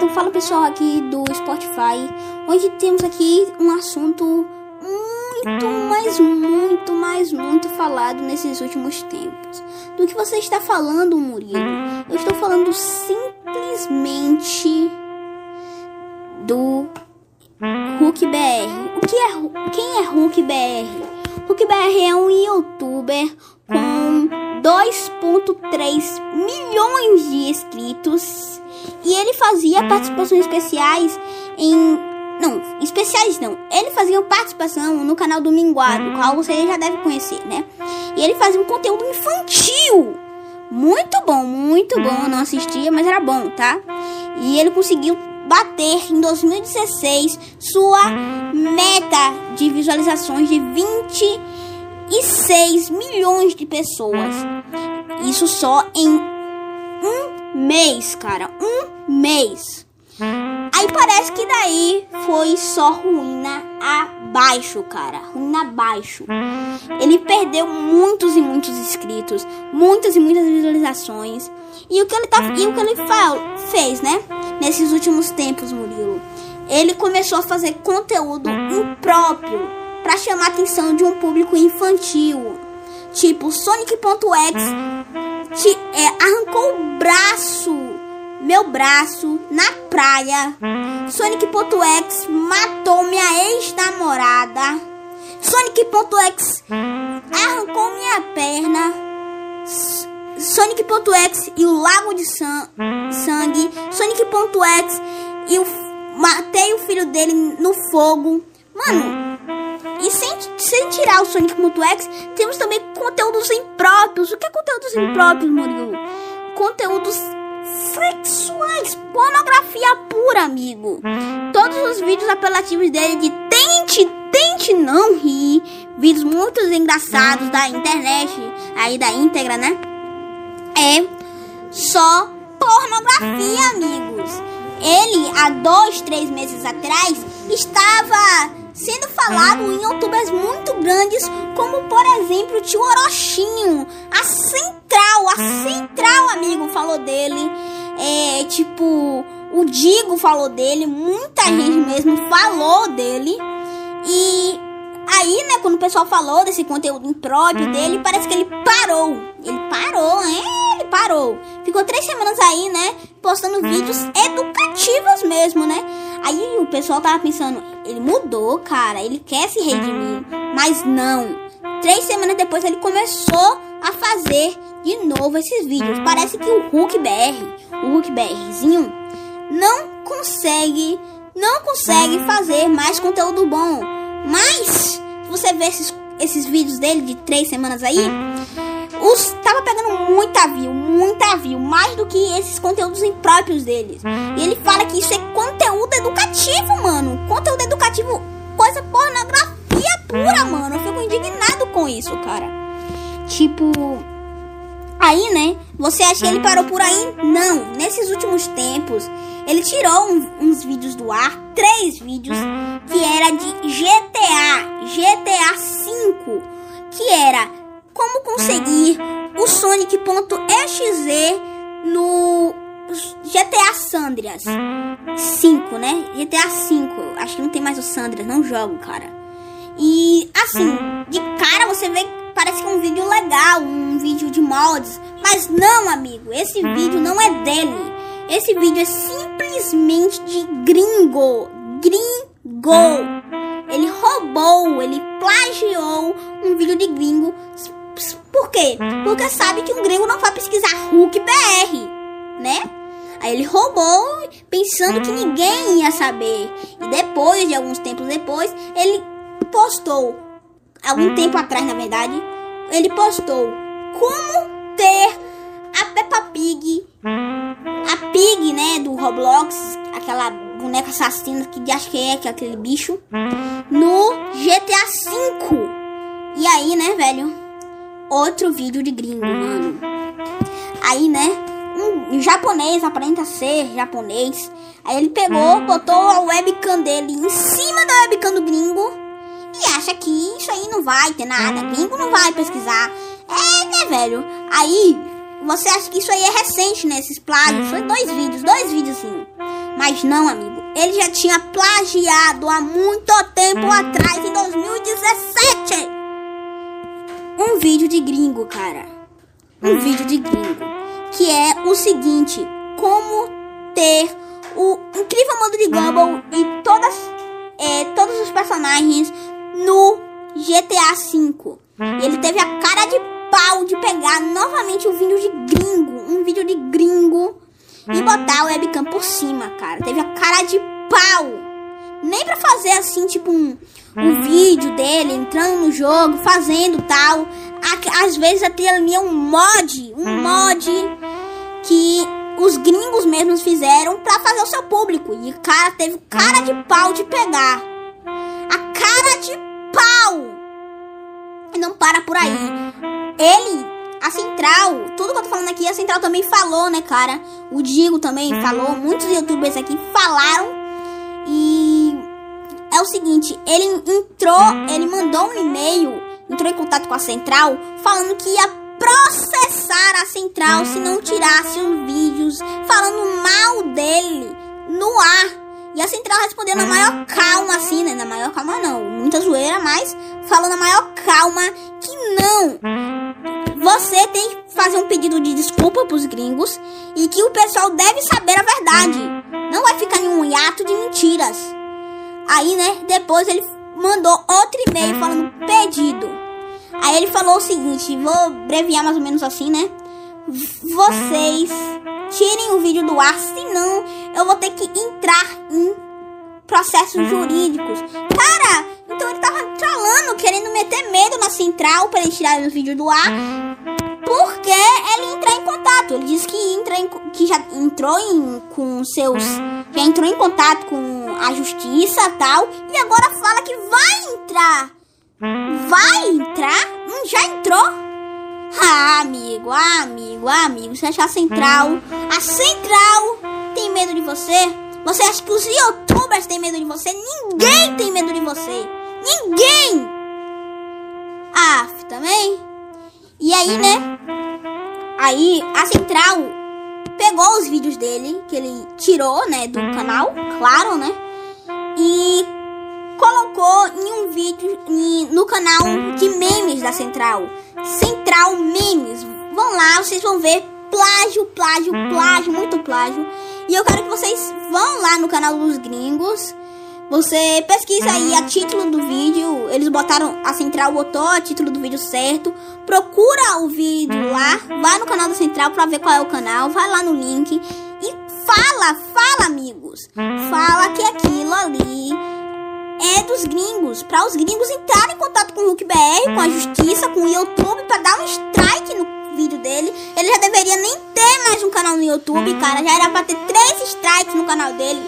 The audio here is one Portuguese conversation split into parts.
Então fala pessoal aqui do Spotify. Hoje temos aqui um assunto muito, mais, muito, mais, muito falado nesses últimos tempos. Do que você está falando, Murilo? Eu estou falando simplesmente do Hulk BR. O que é quem é Hulk BR? Hulk BR é um youtuber com 2.3 milhões de inscritos e ele fazia participações especiais em não, especiais não. Ele fazia participação no canal do Minguado, qual você já deve conhecer, né? E ele fazia um conteúdo infantil. Muito bom, muito bom. Não assistia, mas era bom, tá? E ele conseguiu bater em 2016 sua meta de visualizações de 26 milhões de pessoas. Isso só em um mês, cara. Um mês. Aí parece que daí foi só ruína abaixo, cara. Ruína abaixo. Ele perdeu muitos e muitos inscritos, muitas e muitas visualizações. E o que ele tá, e o que ele fez, né? Nesses últimos tempos, Murilo. Ele começou a fazer conteúdo impróprio para chamar a atenção de um público infantil. Tipo, Sonic.exe é, arrancou o meu braço na praia. Sonic.exe matou minha ex-namorada. Sonic.exe arrancou minha perna. Sonic.exe e o lago de sangue. Sonic.exe e o matei o filho dele no fogo. Mano, e sem, sem tirar o Sonic.exe, temos também conteúdos impróprios. O que é conteúdos impróprios, Murilo? Conteúdos sexuais, pornografia pura, amigo. Todos os vídeos apelativos dele de tente, tente não rir, vídeos muito engraçados da internet, aí da íntegra, né? É só pornografia, amigos. Ele, há dois, três meses atrás, estava sendo falado em youtubers muito grandes, como por exemplo o tio Orochinho, a Central, a Central, amigo, falou dele. É, tipo, o Digo falou dele, muita gente mesmo falou dele. E aí, né, quando o pessoal falou desse conteúdo impróprio dele, parece que ele parou. Ele parou, é, ele parou. Ficou três semanas aí, né, postando vídeos educativos mesmo, né? Aí o pessoal tava pensando, ele mudou, cara, ele quer se redimir. Mas não. Três semanas depois ele começou a fazer de novo esses vídeos. Parece que o Hulk BR, o Hulk BRzinho, não consegue, não consegue fazer mais conteúdo bom. Mas, você ver esses, esses vídeos dele de três semanas aí, os tava pegando muita view, muita view, mais do que esses conteúdos impróprios deles. E ele fala que isso é conteúdo educativo, mano. Conteúdo educativo, coisa pornografia pura, mano. Eu fico indignado com isso, cara. Tipo, aí, né? Você acha que ele parou por aí? Não. Nesses últimos tempos, ele tirou um, uns vídeos do ar, três vídeos, que era de GTA, GTA 5, que era como conseguir o Sonic.exe no GTA Sandrias 5, né? GTA 5. Acho que não tem mais o Sandrias, não jogo, cara. E assim, de cara você vê parece que é um vídeo legal, um vídeo de mods, mas não, amigo, esse vídeo não é dele. Esse vídeo é simplesmente de gringo, gringo. Ele roubou, ele plagiou um vídeo de gringo por quê? Porque sabe que um gringo não vai pesquisar Hulk BR, né? Aí ele roubou, pensando que ninguém ia saber. E depois, de alguns tempos depois, ele postou, algum tempo atrás, na verdade, ele postou como ter a Peppa Pig, a Pig, né, do Roblox, aquela boneca assassina que acho que é, que é aquele bicho, no GTA V. E aí, né, velho? outro vídeo de gringo, mano. Aí, né? Um japonês aparenta ser japonês. Aí ele pegou, botou a webcam dele em cima da webcam do gringo acha que isso aí não vai ter nada. Gringo não vai pesquisar. É, né, velho? Aí você acha que isso aí é recente, né? Esses plágios. Foi dois vídeos, dois vídeos assim. Mas não, amigo. Ele já tinha plagiado há muito tempo atrás, em 2017. Um vídeo de gringo, cara. Um vídeo de gringo. Que é o seguinte: como ter o incrível modo de Gumball e todas, é, todos os personagens no GTA V. Ele teve a cara de pau de pegar novamente um vídeo de gringo, um vídeo de gringo e botar o webcam por cima, cara. Teve a cara de pau. Nem pra fazer assim, tipo um, um vídeo dele entrando no jogo, fazendo tal. Às vezes até ali é um mod, um mod que os gringos mesmos fizeram pra fazer o seu público. E o cara teve cara de pau de pegar. A cara de pau! E não para por aí. Ele, a Central, tudo que eu tô falando aqui, a Central também falou, né, cara? O Digo também falou, muitos youtubers aqui falaram. E é o seguinte, ele entrou, ele mandou um e-mail, entrou em contato com a Central, falando que ia processar a Central se não tirasse os vídeos falando mal. Respondeu na maior calma, assim, né? Na maior calma não, muita zoeira, mas falando na maior calma que não. Você tem que fazer um pedido de desculpa pros gringos e que o pessoal deve saber a verdade. Não vai ficar em um hiato de mentiras. Aí, né, depois ele mandou outro e-mail falando pedido. Aí ele falou o seguinte, vou abreviar mais ou menos assim, né? Vocês tirem o vídeo do ar, senão eu vou ter que entrar em processos jurídicos. Cara, então ele tava trolando, querendo meter medo na central para ele tirar o vídeo do ar. Porque ele entrar em contato. Ele disse que, entra em, que já entrou em, com seus. Já entrou em contato com a justiça tal. E agora fala que vai entrar. Vai entrar? Hum, já entrou? Ah, amigo, ah, amigo, ah, amigo. Você acha a central? A central tem medo de você? Você acha que os youtubers têm medo de você? Ninguém tem medo de você. Ninguém! Ah, também. E aí, né? Aí a Central pegou os vídeos dele, que ele tirou, né, do canal, claro, né? E colocou em um vídeo em, no canal de memes da Central. Central Memes. Vão lá, vocês vão ver plágio, plágio, plágio, muito plágio. E eu quero que vocês vão lá no canal dos gringos. Você pesquisa aí a título do vídeo. Eles botaram, a Central botou a título do vídeo certo. Procura o vídeo lá. Vai no canal da Central pra ver qual é o canal. Vai lá no link. E fala, fala, amigos. Fala que aquilo ali é dos gringos. Pra os gringos entrarem em contato com o Hulk BR, com a justiça, com o YouTube, pra dar um strike no vídeo dele. Ele já deveria nem canal no YouTube, cara. Já era pra ter três strikes no canal dele.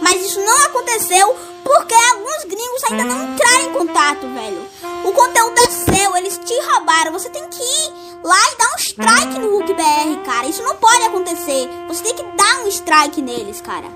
Mas isso não aconteceu porque alguns gringos ainda não entraram em contato, velho. O conteúdo é seu, eles te roubaram. Você tem que ir lá e dar um strike no Hulk BR, cara. Isso não pode acontecer. Você tem que dar um strike neles, cara.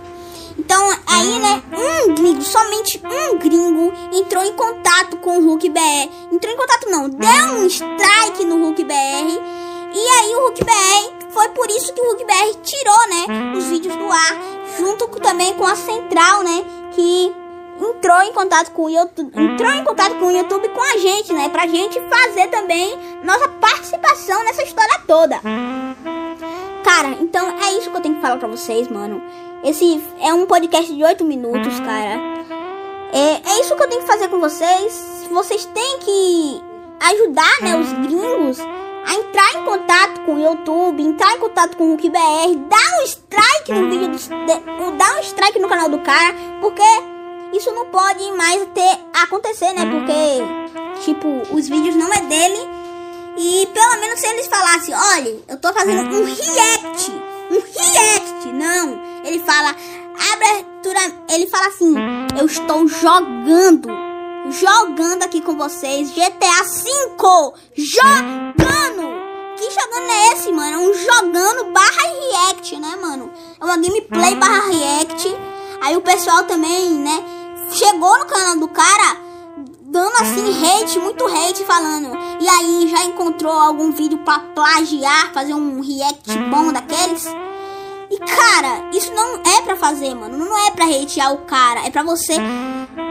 Então, aí, né, um gringo, somente um gringo entrou em contato com o Hulk BR. Entrou em contato não, deu um strike no Hulk BR e aí o Hulk BR, foi por isso que o Hulk BR tirou, né, os vídeos do ar, junto com, também com a Central, né, que entrou em contato com o YouTube, entrou em contato com o YouTube com a gente, né, pra gente fazer também nossa participação nessa história toda. Cara, então é isso que eu tenho que falar pra vocês, mano. Esse é um podcast de 8 minutos, cara. É, é isso que eu tenho que fazer com vocês. Vocês têm que ajudar, né, os gringos a entrar em contato com o YouTube, entrar em contato com o Hulk BR, dar um strike no vídeo, do, dar um strike no canal do cara, porque isso não pode mais ter acontecer, né? Porque tipo, os vídeos não é dele e pelo menos se eles falassem, olha, eu tô fazendo um react, um react, não. Ele fala abertura, ele fala assim, eu estou jogando jogando aqui com vocês GTA V. Jogando! Que jogando é esse, mano? É um jogando barra react, né, mano? É uma gameplay barra react. Aí o pessoal também, né, chegou no canal do cara dando assim hate, muito hate falando. E aí, já encontrou algum vídeo pra plagiar, fazer um react bom daqueles? E cara, isso não é pra fazer, mano. Não é pra hatear o cara. É pra você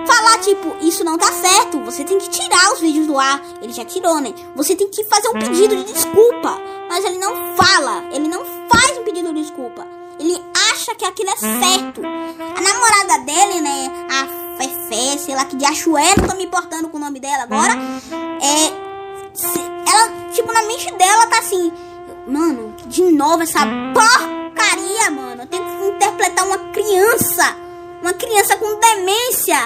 falar, tipo, isso não tá certo. Você tem que tirar os vídeos do ar. Ele já tirou, né? Você tem que fazer um pedido de desculpa. Mas ele não fala. Ele não faz um pedido de desculpa. Ele acha que aquilo é certo. A namorada dele, né? A Fefé, sei lá que de Achué, não tô me importando com o nome dela agora. É. Ela, tipo, na mente dela tá assim. Mano, de novo essa porcaria, mano. Eu tenho que interpretar uma criança. Uma criança com demência.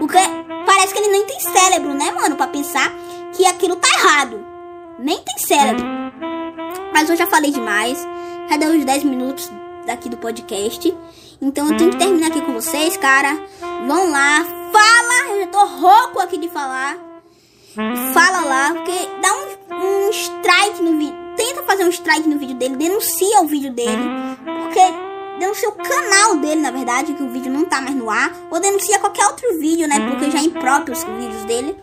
Porque parece que ele nem tem cérebro, né, mano? Pra pensar que aquilo tá errado. Nem tem cérebro. Mas eu já falei demais. Já deu uns 10 minutos daqui do podcast. Então eu tenho que terminar aqui com vocês, cara. Vão lá, fala. Eu já tô rouco aqui de falar. Fala lá, porque dá um, um strike no vídeo. Tenta fazer um strike no vídeo dele, denuncia o vídeo dele. Porque denuncia o canal dele, na verdade, que o vídeo não tá mais no ar. Ou denuncia qualquer outro vídeo, né? Porque já impróprio os vídeos dele.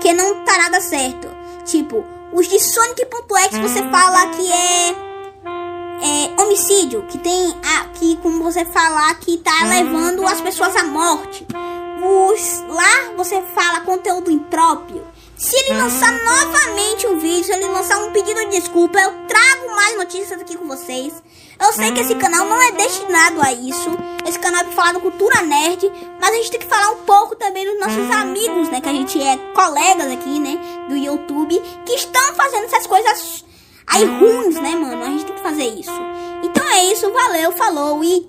Que não tá nada certo. Tipo, os de Sonic.exe você fala que é é, homicídio, que tem aqui, como você falar, que tá levando as pessoas à morte. Os, lá você fala conteúdo impróprio. Se ele lançar novamente um vídeo, se ele um pedido de desculpa, eu trago mais notícias aqui com vocês. Eu sei que esse canal não é destinado a isso. Esse canal é pra falar da cultura nerd, mas a gente tem que falar um pouco também dos nossos amigos, né? Que a gente é colegas aqui, né? Do YouTube, que estão fazendo essas coisas aí ruins, né, mano? A gente tem que fazer isso. Então é isso, valeu, falou e